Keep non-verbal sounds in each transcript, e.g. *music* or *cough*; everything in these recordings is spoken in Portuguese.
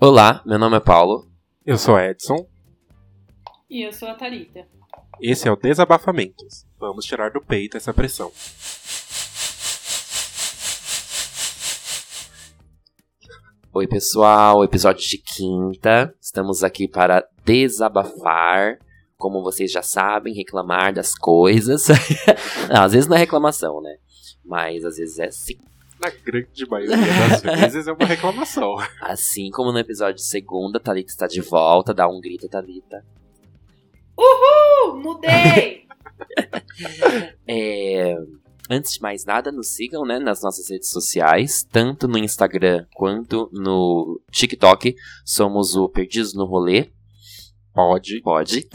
Olá, meu nome é Paulo. Eu sou Edson. E eu sou a Thalita. Esse é o Desabafamentos. Vamos tirar do peito essa pressão. Oi, pessoal, episódio de quinta. Estamos aqui para desabafar, como vocês já sabem, reclamar das coisas. não, *laughs* às vezes não é reclamação, né? Mas às vezes é sim. Na grande maioria das *laughs* vezes é uma reclamação. Assim como no episódio de segunda, Thalita está de volta. Dá um grito, Thalita. Uhul! Mudei! *laughs* *laughs* É, Antes de mais nada, nos sigam né, nas nossas redes sociais, tanto no Instagram quanto no TikTok. Somos o Perdidos no Rolê. Pode. Pode.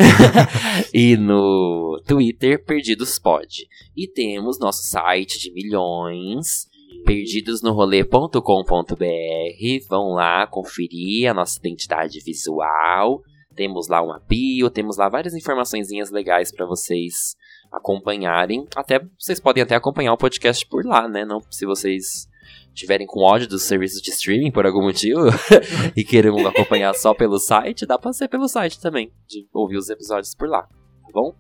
e no Twitter, Perdidos Pode. E temos nosso site de milhões, perdidosnorolê.com.br. Vão lá conferir a nossa identidade visual. Temos lá uma bio, temos lá várias informaçõezinhas legais para vocês acompanharem. Até vocês podem até acompanhar o podcast por lá, né? Não se vocês tiverem com ódio dos serviços de streaming por algum motivo *laughs* e queiram acompanhar só pelo site, dá pra ser pelo site também, de ouvir os episódios por lá, tá bom?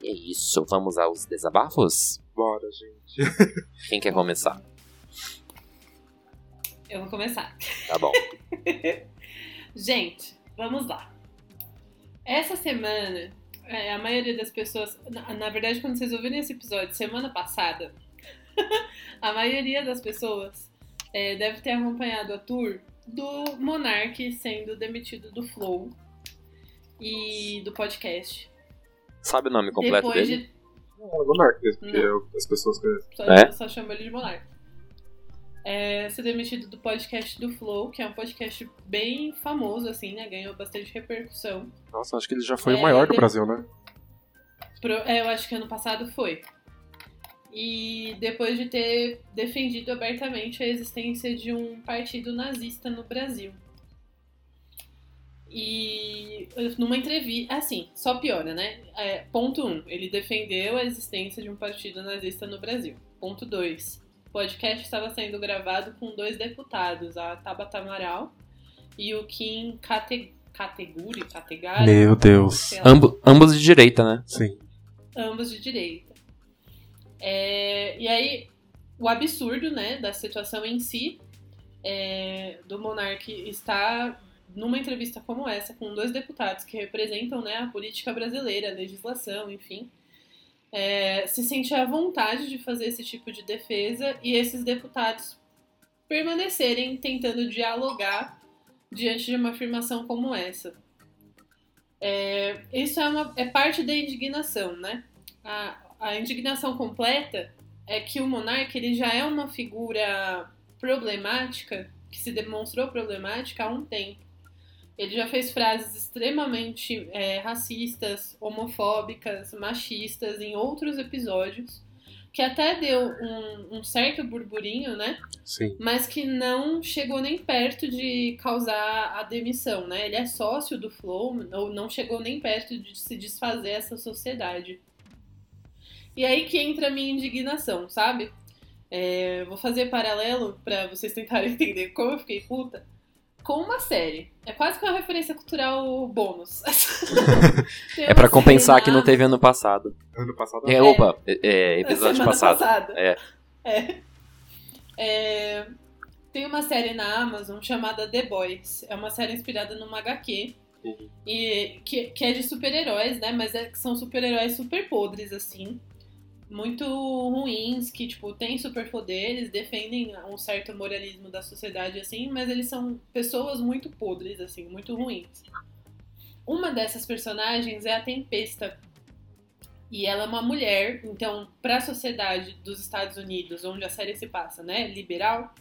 E é isso, vamos aos desabafos? Bora, gente. *laughs* Quem quer começar? Eu vou começar. Tá bom. *laughs* Gente, vamos lá. Essa semana, é, a maioria das pessoas. Na, na verdade, quando vocês ouvirem esse episódio semana passada, *laughs* a maioria das pessoas é, deve ter acompanhado a tour do Monark sendo demitido do Flow e do podcast. Sabe o nome completo Depois dele? de. Não, é Monark mesmo, porque Não. eu- as pessoas conhecem. Só, É? só chamo ele de Monark. É, ser demitido do podcast do Flow, que é um podcast bem famoso, assim, né? Ganhou bastante repercussão. Nossa, acho que ele já foi É, o maior do de- Brasil, né? Pro- é, eu acho que ano passado foi. E depois de ter defendido abertamente a existência de um partido nazista no Brasil. E numa entrevista. Assim, só piora, né? É, ponto 1. Um, ele defendeu a existência de um partido nazista no Brasil. Ponto 2. O podcast estava sendo gravado com dois deputados, a Tabata Amaral e o Kim Kate, Kateguri, Kategari. Meu Deus. Ambo- ambos de direita, né? Sim. ambos de direita. É, e aí, o absurdo, né, da situação em si, é, do Monark estar numa entrevista como essa, com dois deputados que representam, né, a política brasileira, a legislação, enfim, é, se sentir à vontade de fazer esse tipo de defesa e esses deputados permanecerem tentando dialogar diante de uma afirmação como essa. É, isso é, uma, é parte da indignação, né? A, a indignação completa é que o monarca ele já é uma figura problemática, que se demonstrou problemática há um tempo. Ele já fez frases extremamente é, racistas, homofóbicas, machistas em outros episódios, que até deu um, um certo burburinho, né? Sim. mas que não chegou nem perto de causar a demissão, né? Ele é sócio do Flow, ou não chegou nem perto de se desfazer essa sociedade. E aí que entra a minha indignação, sabe? É, vou fazer paralelo pra vocês tentarem *laughs* entender como eu fiquei puta com uma série. É quase que uma referência cultural bônus. *laughs* É série compensar na que não teve ano passado. Ano passado. É, opa, é, é, episódio passado. passada. É. É. É, Tem uma série na Amazon chamada The Boys. É uma série inspirada numa HQ. Uhum. E que, que é de super-heróis, né? Mas é, que são super-heróis super podres, assim. Muito ruins, que, tipo, têm superpoderes, defendem um certo moralismo da sociedade, assim, mas eles são pessoas muito podres, assim, muito ruins. Uma dessas personagens é a Tempesta, e ela é uma mulher, então, para a sociedade dos Estados Unidos, onde a série se passa, né, liberal,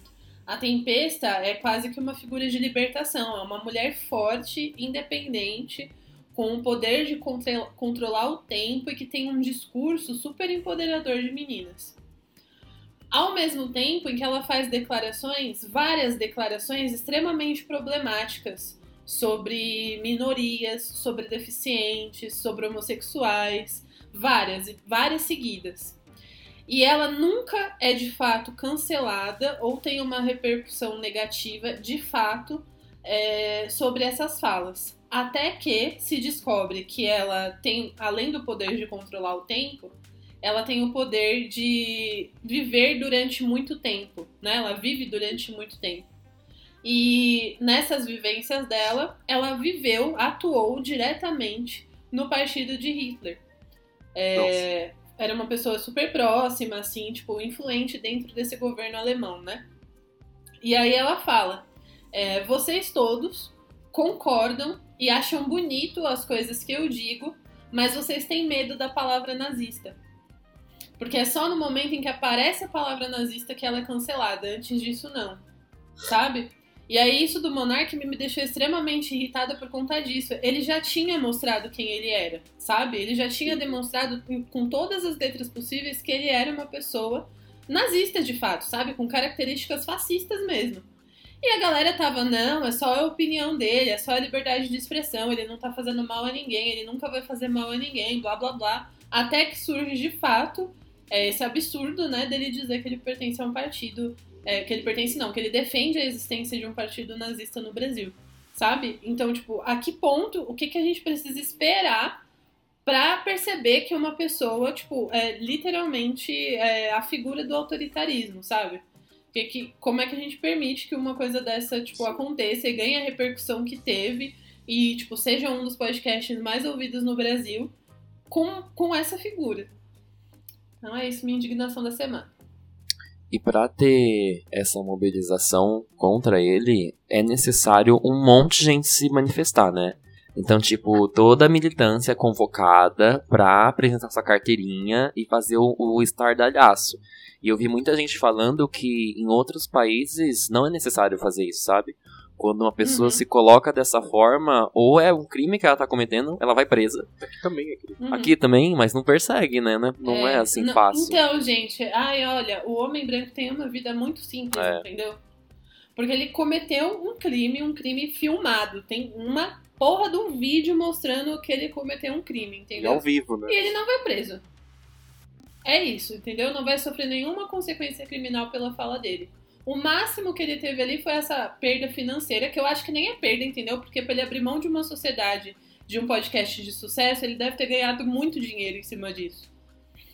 a Tempesta é quase que uma figura de libertação. É uma mulher forte, independente, com o poder de controlar o tempo e que tem um discurso super empoderador de meninas. Ao mesmo tempo em que ela faz declarações, várias declarações extremamente problemáticas sobre minorias, sobre deficientes, sobre homossexuais, várias, várias seguidas. E ela nunca é de fato cancelada ou tem uma repercussão negativa de fato é, sobre essas falas. Até que se descobre que ela tem, além do poder de controlar o tempo, ela tem o poder de viver durante muito tempo, né? Ela vive durante muito tempo. E nessas vivências dela, ela viveu, atuou diretamente no partido de Hitler. É, era uma pessoa super próxima, assim, tipo, influente dentro desse governo alemão, né? E aí ela fala: é, vocês todos concordam e acham bonito as coisas que eu digo, mas vocês têm medo da palavra nazista. Porque é só no momento em que aparece a palavra nazista que ela é cancelada. Antes disso, não. Sabe? E aí, isso do Monark me deixou extremamente irritada por conta disso. Ele já tinha mostrado quem ele era, sabe? Ele já tinha demonstrado com todas as letras possíveis que ele era uma pessoa nazista de fato, sabe? Com características fascistas mesmo. E a galera tava, não, é só a opinião dele, é só a liberdade de expressão, ele não tá fazendo mal a ninguém, ele nunca vai fazer mal a ninguém, blá blá blá. Até que surge de fato é, esse absurdo, né, dele dizer que ele pertence a um partido é, que ele pertence, não, que ele defende a existência de um partido nazista no Brasil, sabe? Então, tipo, a que ponto, o que, que a gente precisa esperar para perceber que uma pessoa, tipo, é literalmente é, a figura do autoritarismo, sabe? Que, que, como é que a gente permite que uma coisa dessa, tipo, aconteça e ganhe a repercussão que teve e, tipo, seja um dos podcasts mais ouvidos no Brasil com, com essa figura? Então é isso, minha indignação da semana. E para ter essa mobilização contra ele, é necessário um monte de gente se manifestar, né? Então, tipo, toda a militância é convocada para apresentar sua carteirinha e fazer o, o estardalhaço. E eu vi muita gente falando que em outros países não é necessário fazer isso, sabe? Quando uma pessoa uhum. se coloca dessa forma, ou é um crime que ela tá cometendo, ela vai presa. Aqui também é crime. Uhum. Aqui também, mas não persegue, né? Não é, é assim não, fácil. Então, gente, ai, olha, o homem branco tem uma vida muito simples, é. entendeu? Porque ele cometeu um crime, um crime filmado. Tem uma porra de um vídeo mostrando que ele cometeu um crime, entendeu? E ao vivo, né? E ele não vai preso. É isso, entendeu? Não vai sofrer nenhuma consequência criminal pela fala dele. O máximo que ele teve ali foi essa perda financeira, que eu acho que nem é perda, entendeu? Porque para ele abrir mão de uma sociedade, de um podcast de sucesso, ele deve ter ganhado muito dinheiro em cima disso.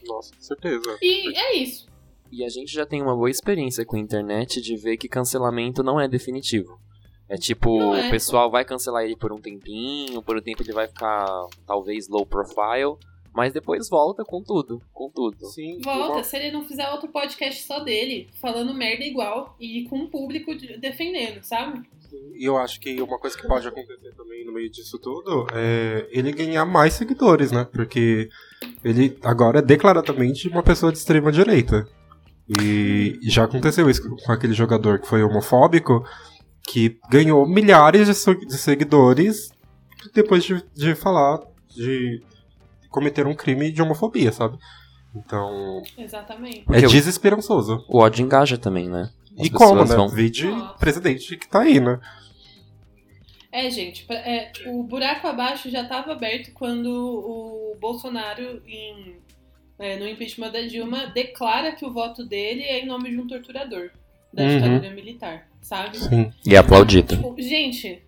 Nossa, com certeza. E é isso. E a gente já tem uma boa experiência com a internet de ver que cancelamento não é definitivo. É tipo, é. o pessoal vai cancelar ele por um tempinho, por um tempo ele vai ficar talvez low profile, mas depois volta com tudo, com tudo. Sim. Volta, uma... se ele não fizer outro podcast só dele, falando merda igual e com o público defendendo, sabe? E eu acho que uma coisa que pode acontecer também no meio disso tudo é ele ganhar mais seguidores, né? Porque ele agora é declaradamente uma pessoa de extrema direita. E já aconteceu isso com aquele jogador que foi homofóbico, que ganhou milhares de seguidores depois de, de falar de cometer um crime de homofobia, sabe? Então. Exatamente. É desesperançoso. O ódio engaja também, né? As e como, né? Vão... Vide presidente que tá aí, né? É, gente, é, o buraco abaixo já estava aberto quando o Bolsonaro, em, é, no impeachment da Dilma, declara que o voto dele é em nome de um torturador da uhum. ditadura militar, sabe? Sim. E é aplaudido. Tipo, gente,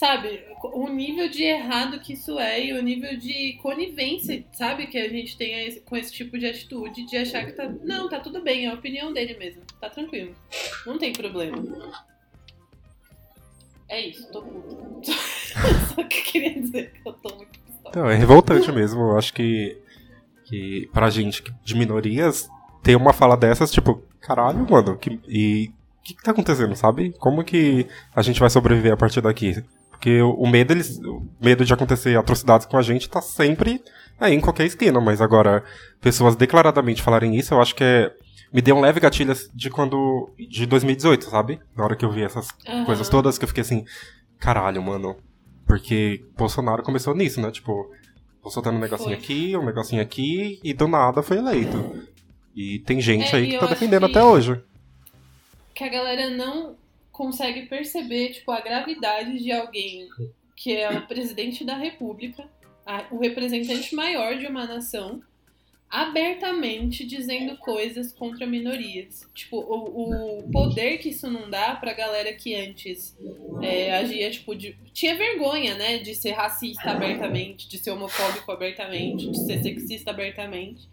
sabe, o nível de errado que isso é e o nível de conivência, sabe, que a gente tem com esse tipo de atitude de achar que tá. Não, tá tudo bem, é a opinião dele mesmo. Tá tranquilo. Não tem problema. É isso, tô puto. *laughs* Só que queria dizer que eu tô muito pistola. Então, é revoltante mesmo. Eu acho que, que pra gente de minorias, ter uma fala dessas, tipo, caralho, mano, que, e o que, que tá acontecendo, sabe? Como que a gente vai sobreviver a partir daqui? Porque o medo, eles, o medo de acontecer atrocidades com a gente tá sempre aí em qualquer esquina, mas agora pessoas declaradamente falarem isso, eu acho que é me deu um leve gatilho de quando de 2018, sabe? Na hora que eu vi essas uhum. coisas todas que eu fiquei assim, caralho, mano. Porque Bolsonaro começou nisso, né? Tipo, vou soltando um negocinho foi. aqui, um negocinho aqui, e do nada foi eleito. E tem gente é, aí que tá defendendo que... até hoje. Que a galera não consegue perceber, tipo, a gravidade de alguém que é o presidente da república, a, o representante maior de uma nação, abertamente dizendo coisas contra minorias. Tipo, o, o poder que isso não dá pra galera que antes é, agia, tipo, de, tinha vergonha, né, de ser racista abertamente, de ser homofóbico abertamente, de ser sexista abertamente.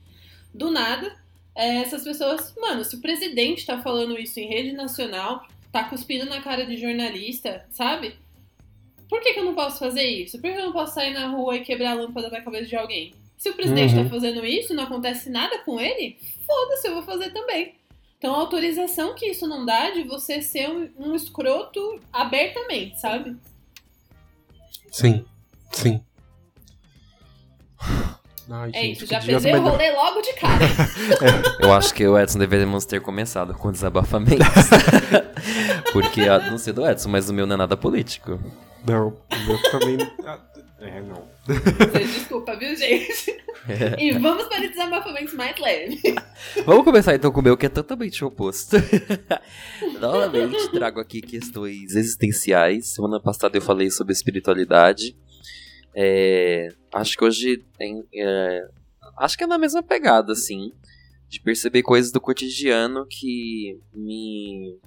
Do nada, é, essas pessoas, mano, se o presidente tá falando isso em rede nacional, tá cuspindo na cara de jornalista, sabe? Por que, que eu não posso fazer isso? Por que eu não posso sair na rua e quebrar a lâmpada da cabeça de alguém? Se o presidente Uhum. tá fazendo isso não acontece nada com ele, foda-se, eu vou fazer também. Então a autorização que isso não dá de você ser um, um escroto abertamente, sabe? Sim, sim. Ai, É gente, isso, que já perdeu o rolê logo de cara. *laughs* Eu acho que o Edson deveríamos ter começado com desabafamentos. *laughs* Porque, não sei do Edson, mas o meu não é nada político. Não, o meu também. *laughs* ah, É, não. Vocês desculpa, viu, gente? E vamos para desabafamentos mais leves. Vamos começar então com o meu, que é totalmente oposto. Novamente trago aqui questões existenciais. Semana passada eu falei sobre espiritualidade. É, acho que hoje tem. é, acho que é na mesma pegada, assim. De perceber coisas do cotidiano que me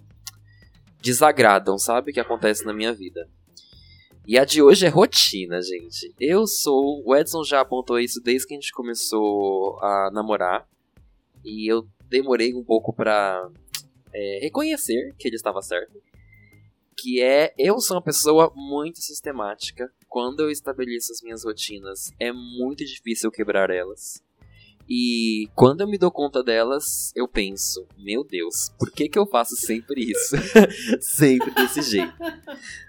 desagradam, sabe? Que acontece na minha vida. E a de hoje é rotina, gente. Eu sou. O Edson já apontou isso desde que a gente começou a namorar. E eu demorei um pouco pra é, reconhecer que ele estava certo. Que é, eu sou uma pessoa muito sistemática. Quando eu estabeleço as minhas rotinas, é muito difícil quebrar elas. E quando eu me dou conta delas, eu penso, meu Deus, por que, que eu faço sempre isso? *laughs* sempre desse jeito.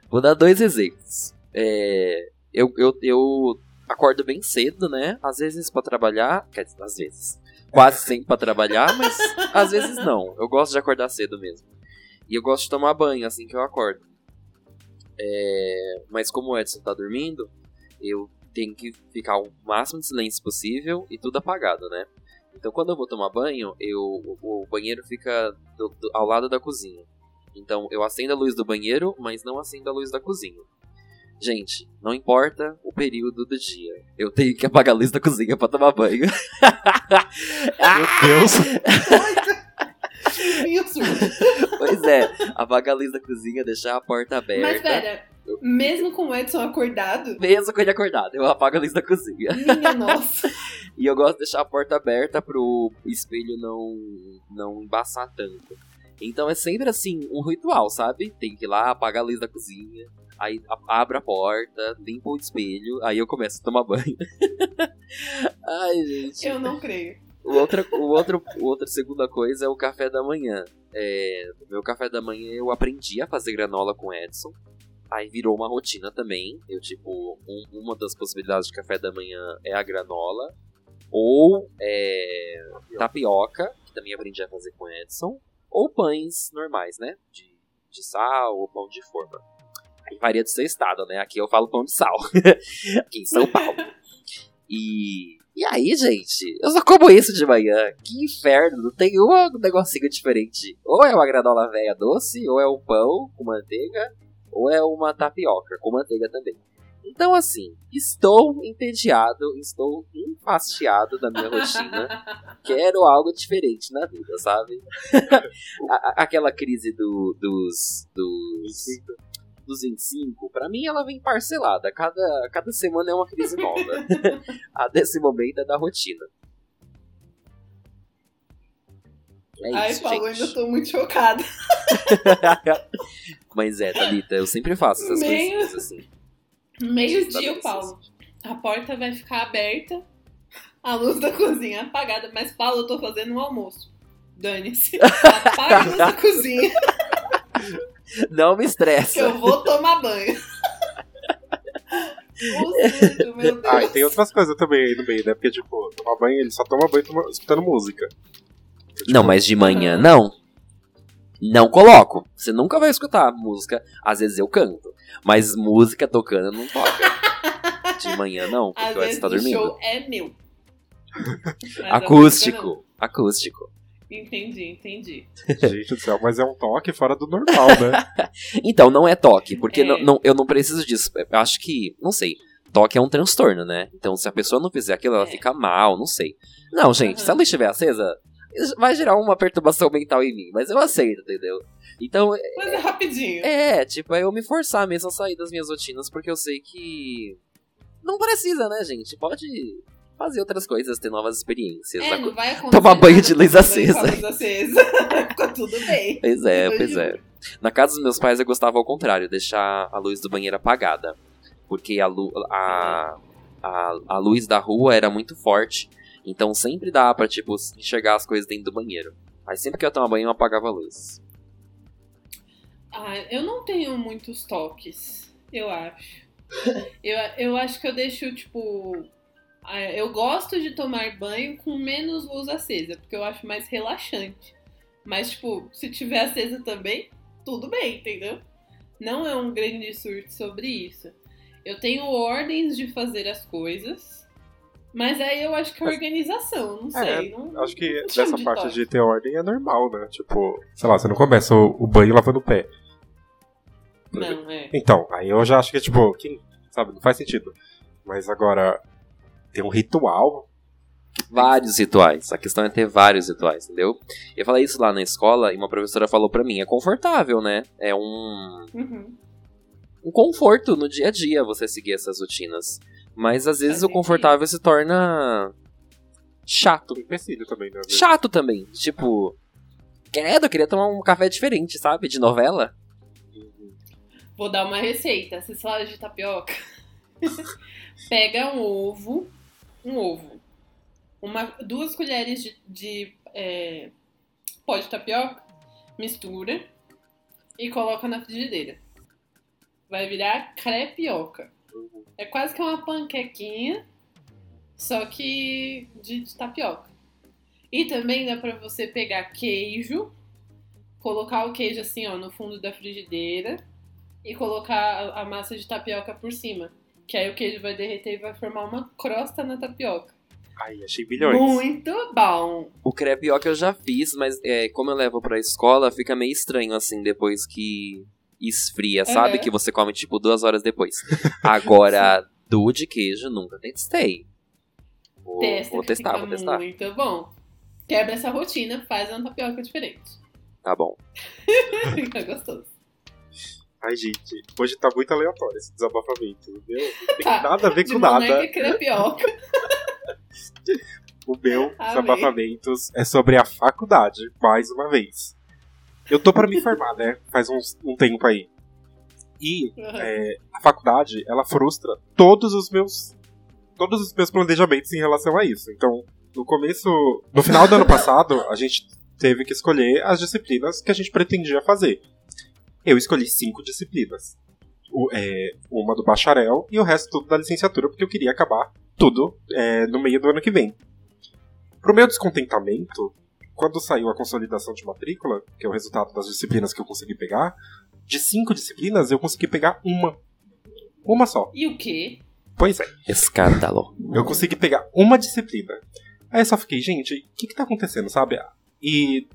Vou dar dois exemplos. É, eu, eu, eu acordo bem cedo, né? Às vezes pra trabalhar. Quer dizer, às vezes. Quase sempre pra trabalhar, mas às vezes não. Eu gosto de acordar cedo mesmo. E eu gosto de tomar banho assim que eu acordo. É, mas como o Edson tá dormindo, eu tenho que ficar o máximo de silêncio possível e tudo apagado, né? Então quando eu vou tomar banho, eu, o, o banheiro fica do- do- ao lado da cozinha. Então eu acendo a luz do banheiro, mas não acendo a luz da cozinha. Gente, não importa o período do dia, eu tenho que *laughs* apagar a luz da cozinha pra tomar banho. Meu Deus! *laughs* Isso. *laughs* pois é, apagar a luz da cozinha, deixar a porta aberta. Mas pera, mesmo com o Edson acordado, Mesmo com ele acordado, eu apago a luz da cozinha. minha nossa. *laughs* E eu gosto de deixar a porta aberta pro espelho não, não embaçar tanto. Então é sempre assim, um ritual, sabe? Tem que ir lá, apagar a luz da cozinha, aí abre a porta, limpa o espelho, aí eu começo a tomar banho. *laughs* Ai, gente. Eu não creio. O outra, o outro, outra segunda coisa é o café da manhã. É, o meu café da manhã eu aprendi a fazer granola com Edson. Aí virou uma rotina também. Eu, tipo, um- uma das possibilidades de café da manhã é a granola. Ou é, tapioca, que também aprendi a fazer com Edson. Ou pães normais, né? De, de sal ou pão de forma. Aí varia do seu estado, né? Aqui eu falo pão de sal. *laughs* Aqui em São Paulo. E, e aí, gente, eu só como isso de manhã. Que inferno, não tem um negocinho diferente. Ou é uma granola velha doce, ou é um pão com manteiga, ou é uma tapioca com manteiga também. Então, assim, estou entediado, estou enfastiado da minha rotina. *laughs* Quero algo diferente na vida, sabe? *laughs* A- a- aquela crise do, dos, dos, dos 25, pra mim ela vem parcelada. Cada, cada semana é uma crise nova. *laughs* A desse momento é da rotina. É Ai, isso, Paulo, eu gente. ainda tô muito chocada. *laughs* Mas é, Thalita, eu sempre faço essas Meio- coisinhas assim. Meio-dia, o Paulo. A porta vai ficar aberta, a luz da *laughs* cozinha apagada. Mas, Paulo, eu tô fazendo um almoço. Dane-se. Apaga a luz da cozinha Não me que estressa. eu vou tomar banho. *laughs* O sujo, meu Deus. Ah, e tem outras coisas também aí no meio, né? Porque, tipo, tomar banho, ele só toma banho toma- escutando música. Tipo, Não, mas de manhã não. Não coloco. Você nunca vai escutar música. Às vezes eu canto. Mas música tocando não toca. De manhã não, porque Às o Edson tá o dormindo. show é meu. *laughs* Mas. Acústico. Acústico. Entendi, entendi. *laughs* Gente do céu, mas é um toque fora do normal, né? *laughs* Então, não é toque, porque É. não- não- eu não preciso disso. Eu acho que, não sei, toque é um transtorno, né? Então, se a pessoa não fizer aquilo, ela É. fica mal, não sei. Não, gente, se a luz estiver acesa, vai gerar uma perturbação mental em mim, mas eu aceito, entendeu? Então, Mas é rapidinho. é, tipo, é eu me forçar mesmo a sair das minhas rotinas, porque eu sei que. Não precisa, né, gente? Pode fazer outras coisas, ter novas experiências. É, não vai acontecer Tomar banho de luz com a acesa. luz acesa. *laughs* Ficou tudo bem. Pois é, pois é. Na casa dos meus pais eu gostava ao contrário, deixar a luz do banheiro apagada. Porque a, lu a, a, a luz da rua era muito forte. Então sempre dá pra, tipo, enxergar as coisas dentro do banheiro. Aí sempre que eu tomar banho eu apagava a luz. Ah, eu não tenho muitos toques, eu acho. Eu, eu acho que eu deixo, tipo. Ah, Eu gosto de tomar banho com menos luz acesa, porque eu acho mais relaxante. Mas, tipo, se tiver acesa também, tudo bem, entendeu? Não é um grande surto sobre isso. Eu tenho ordens de fazer as coisas, mas aí eu acho que é organização, não É, sei. não, Acho que dessa de parte toque. de ter ordem é normal, né? Tipo, sei lá, você não começa o, o banho lavando o pé. Não, é. Então, aí eu já acho que tipo, sabe, não faz sentido. Mas agora, tem um ritual. Vários rituais. A questão é ter vários rituais, entendeu? Eu falei isso lá na escola e uma professora falou pra mim: é confortável, né? É um, Uhum. um conforto no dia a dia você seguir essas rotinas. Mas às vezes Faz o confortável se torna chato. Empecilho também, né? Chato também. Tipo, credo, eu queria tomar um café diferente, sabe? De novela. Vou dar uma receita. Vocês falaram de tapioca? *laughs* Pega um ovo, um ovo, uma, duas colheres de, de é, pó de tapioca, mistura e coloca na frigideira. Vai virar crepioca. É quase que uma panquequinha, só que de, de tapioca. E também dá pra você pegar queijo, colocar o queijo assim, ó, no fundo da frigideira e colocar a, a massa de tapioca por cima. Que aí o queijo vai derreter e vai formar uma crosta na tapioca. Ai, achei bilhões. Muito bom! O crepioca eu já fiz, mas é, como eu levo pra escola, fica meio estranho assim depois que esfria, sabe? Uhum. Que você come tipo duas horas depois. Agora, *laughs* do de queijo nunca testei. Vou, Testa vou testar, fica vou testar. muito bom. Quebra essa rotina, faz uma tapioca diferente. Tá bom. *laughs* Fica gostoso. Ai, gente, hoje tá muito aleatório esse desabafamento. Meu, não tem Tá, nada a ver De com nada. e crepioca. *laughs* O meu Amei. desabafamentos é sobre a faculdade, mais uma vez. Eu tô pra me formar, né? Faz uns, um tempo aí. E é, a faculdade, ela frustra todos os meus todos os meus planejamentos em relação a isso. Então, no começo, no final do ano passado, a gente teve que escolher as disciplinas que a gente pretendia fazer. Eu escolhi cinco disciplinas. O- é, uma do bacharel e o resto tudo da licenciatura, porque eu queria acabar tudo é, no meio do ano que vem. Pro meu descontentamento, quando saiu a consolidação de matrícula, que é o resultado das disciplinas que eu consegui pegar, de cinco disciplinas eu consegui pegar uma. Uma só. E o quê? Pois é, Escândalo. eu consegui pegar uma disciplina. Aí eu só fiquei, gente, o que que tá acontecendo, sabe? E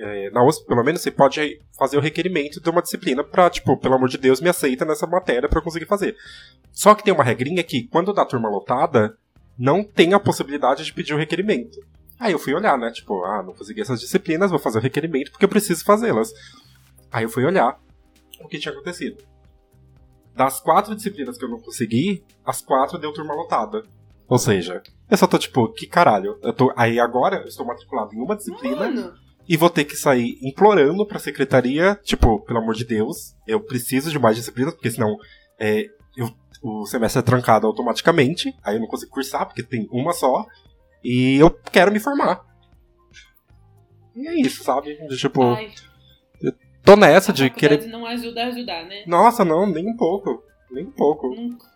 é, na USP, pelo menos, você pode fazer o requerimento de uma disciplina pra, tipo, pelo amor de Deus, me aceita nessa matéria pra eu conseguir fazer. Só que tem uma regrinha que, quando dá turma lotada, não tem a possibilidade de pedir o requerimento. Aí eu fui olhar, né? Tipo, ah, não consegui essas disciplinas, vou fazer o requerimento porque eu preciso fazê-las. Aí eu fui olhar o que tinha acontecido. Das quatro disciplinas que eu não consegui, as quatro deu turma lotada. Ou seja, eu só tô tipo, que caralho. Eu tô, aí agora eu estou matriculado em uma disciplina Mano, e vou ter que sair implorando pra secretaria, tipo, pelo amor de Deus, eu preciso de mais disciplinas, porque senão é, eu- o semestre é trancado automaticamente, aí eu não consigo cursar, porque tem uma só, e eu quero me formar. E é isso, sabe? De, Tipo, ai, tô nessa a de querer. não ajuda a ajudar, né? Nossa, não, nem um pouco. Nem um pouco. Nunca.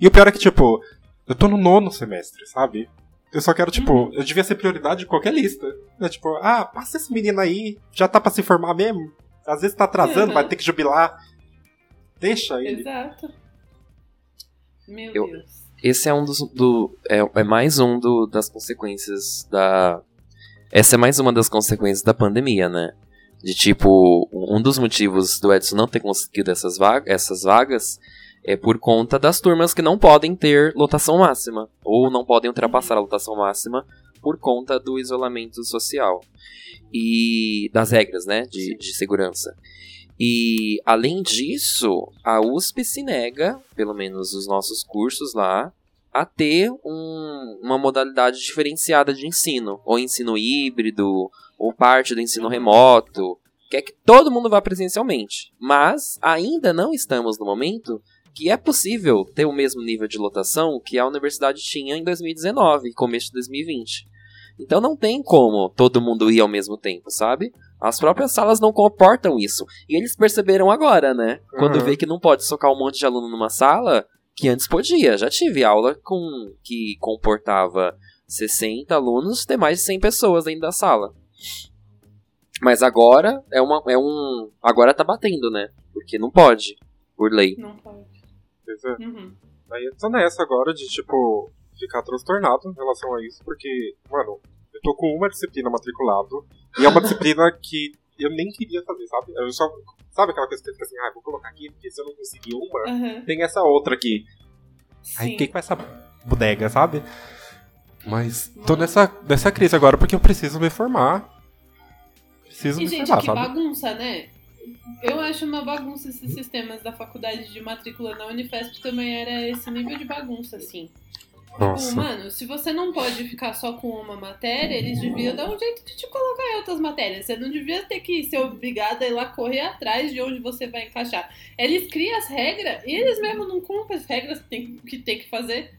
E o pior é que, tipo, eu tô no nono semestre, sabe? Eu só quero, tipo, Uhum. eu devia ser prioridade de qualquer lista. É tipo, ah, passa esse menino aí, já tá pra se formar mesmo. Às vezes tá atrasando, Uhum. vai ter que jubilar. Deixa ele. Exato. Meu Eu- Deus. Esse é um dos. Do, é, é mais um do, das consequências da. Essa é mais uma das consequências da pandemia, né? De tipo, um dos motivos do Edson não ter conseguido essas, vaga, essas vagas É por conta das turmas que não podem ter lotação máxima, ou não podem ultrapassar a lotação máxima por conta do isolamento social e das regras, né, de, de segurança. E além disso, a USP se nega, pelo menos os nossos cursos lá, a ter um, uma modalidade diferenciada de ensino, ou ensino híbrido, ou parte do ensino remoto, quer que todo mundo vá presencialmente. Mas ainda não estamos no momento que é possível ter o mesmo nível de lotação que a universidade tinha em 2019, começo de 2020. Então não tem como todo mundo ir ao mesmo tempo, sabe? As próprias salas não comportam isso. E eles perceberam agora, né? Quando Uhum. vê que não pode socar um monte de aluno numa sala, que antes podia. Já tive aula com que comportava 60 alunos, ter mais de 100 pessoas dentro da sala. Mas agora é uma é um agora tá batendo, né? Porque não pode, por lei. Não pode. É. Uhum. Aí eu tô nessa agora de, tipo, ficar transtornado em relação a isso, porque, mano, eu tô com uma disciplina matriculado, e é uma *laughs* disciplina que eu nem queria fazer, sabe? Eu só. Sabe aquela coisa que você fica assim, ah, vou colocar aqui, porque se eu não conseguir uma, Aham. tem essa outra aqui. Aí Sim. fiquei com essa bodega, sabe? Mas tô nessa, nessa crise agora porque eu preciso me formar. Preciso E, me gente, formar, que sabe? bagunça, né? Eu acho uma bagunça esses sistemas da faculdade de matrícula na Unifesp também era esse nível de bagunça, assim. Tipo, Nossa. mano, se você não pode ficar só com uma matéria, eles deviam dar um jeito de te colocar em outras matérias. Você não devia ter que ser obrigada a ir lá correr atrás de onde você vai encaixar. Eles criam as regras e eles mesmos não cumprem as regras que tem que, tem que fazer.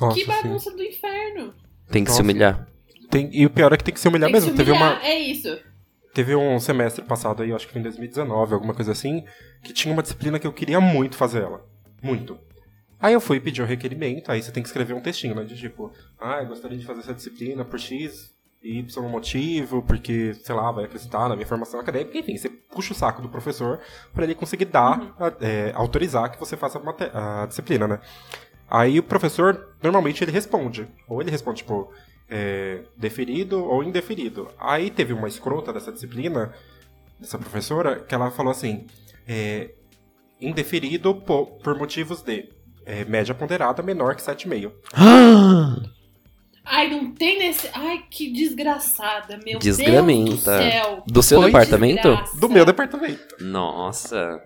Nossa, que sim. bagunça do inferno. Tem que se Nossa. humilhar. Tem- e o pior é que tem que se humilhar Tem que mesmo. se Teve uma, humilhar, É isso. Teve um semestre passado aí, acho que foi em 2019, alguma coisa assim, que tinha uma disciplina que eu queria muito fazer ela. Muito. Aí eu fui pedir o requerimento, aí você tem que escrever um textinho, né? De tipo, ah, eu gostaria de fazer essa disciplina por X e Y motivo, porque, sei lá, vai acrescentar na minha formação acadêmica. Enfim, você puxa o saco do professor pra ele conseguir dar, a- é, autorizar que você faça a, a disciplina, né? Aí o professor, normalmente, ele responde. Ou ele responde, tipo, é, deferido ou indeferido. Aí teve uma escrota dessa disciplina, dessa professora, que ela falou assim: é, indeferido po- por motivos de é, média ponderada menor que 7,5. Ai, não tem nesse. Ai, que desgraçada, meu Desgramenta. Deus do céu. Do seu Foi departamento? Desgraça. Do meu departamento. Nossa.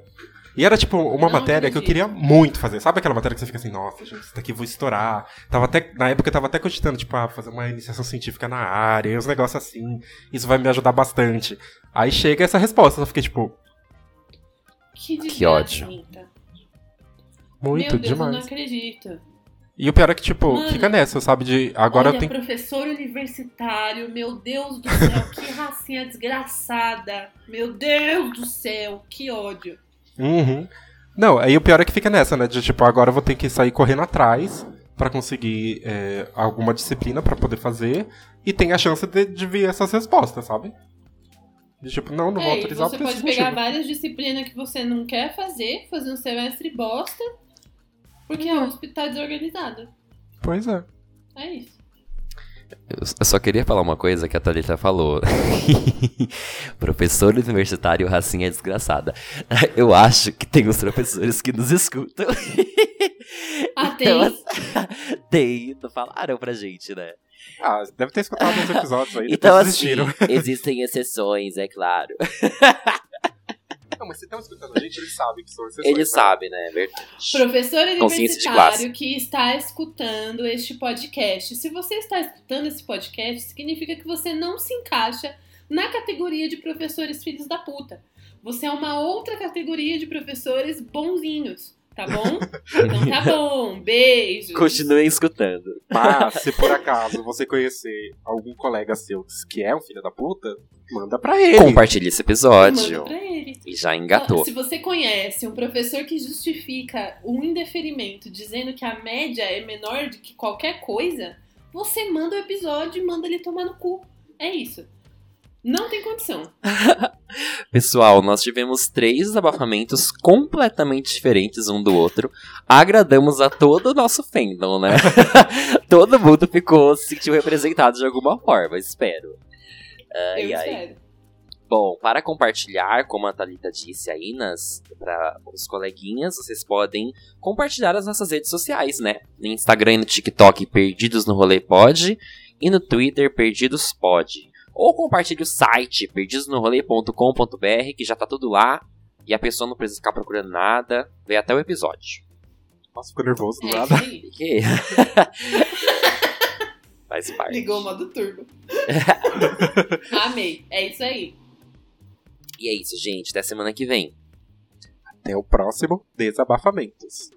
E era, tipo, uma Não matéria que eu queria muito fazer. Sabe aquela matéria que você fica assim, nossa, gente, isso daqui eu vou estourar. Tava até, na época eu tava até cogitando, tipo, ah, fazer uma iniciação científica na área, e uns negócios assim. Isso vai me ajudar bastante. Aí chega essa resposta, eu fiquei, tipo, Que, Que ódio. muito Meu Deus, eu demais. não acredito. E o pior é que, tipo, Mano, fica nessa, sabe? De agora Olha, eu tenho. professor universitário, meu Deus do céu, que racinha desgraçada. Meu Deus do céu, que ódio. Uhum. Não, aí o pior é que fica nessa, né? De tipo, agora eu vou ter que sair correndo atrás pra conseguir é, alguma disciplina pra poder fazer. E tem a chance de, de vir essas respostas, sabe? De tipo, não, não vou É, e autorizar você pode pegar motivo. várias disciplinas que você não quer fazer, fazer um semestre bosta, porque a USP tá desorganizada. Pois é. É isso. Eu só queria falar uma coisa que a Thalita falou. *laughs* Professor universitário racinha desgraçada. *laughs* Eu acho que tem uns professores que nos escutam. Ah, *laughs* Então, tem? tem, falaram pra gente, né? Ah, deve ter escutado uns episódios aí, Então, assim, existem exceções, é claro. Não, mas se estão escutando a gente, eles sabem que são exceções. Ele né? sabe, né? É verdade. Professor universitário que está escutando este podcast. Se você está escutando esse podcast, significa que você não se encaixa na categoria de professores filhos da puta. Você é uma outra categoria de professores bonzinhos, tá bom? Então tá bom, beijos. Continuem escutando. Mas, se por acaso você conhecer algum colega seu que é um filho da puta, manda pra ele. Compartilhe esse Manda episódio. pra ele. E já engatou. Se você conhece um professor que justifica um indeferimento dizendo que a média é menor do que qualquer coisa, você manda o episódio e manda ele tomar no cu. É isso. Não tem condição. *laughs* Pessoal, nós tivemos três desabafamentos completamente diferentes um do outro. Agradamos a todo o nosso fandom, né? *laughs* todo mundo ficou, se sentiu representado de alguma forma, espero. Ai, eu ai. espero. Bom, para compartilhar, como a Thalita disse aí nas para os coleguinhas, vocês podem compartilhar as nossas redes sociais, né? No Instagram e no TikTok, Perdidos no Rolê Pod, e no Twitter, Perdidos Pod. Ou compartilhe o site, perdidosnorolê.com.br, que já tá tudo lá, e a pessoa não precisa ficar procurando nada, vê até o episódio. Nossa, ficou nervoso do É nada. *laughs* Que? *laughs* Faz parte. Ligou o modo turbo. *laughs* Amei. É isso aí. E é isso, gente. Até semana que vem. Até o próximo Desabafamentos.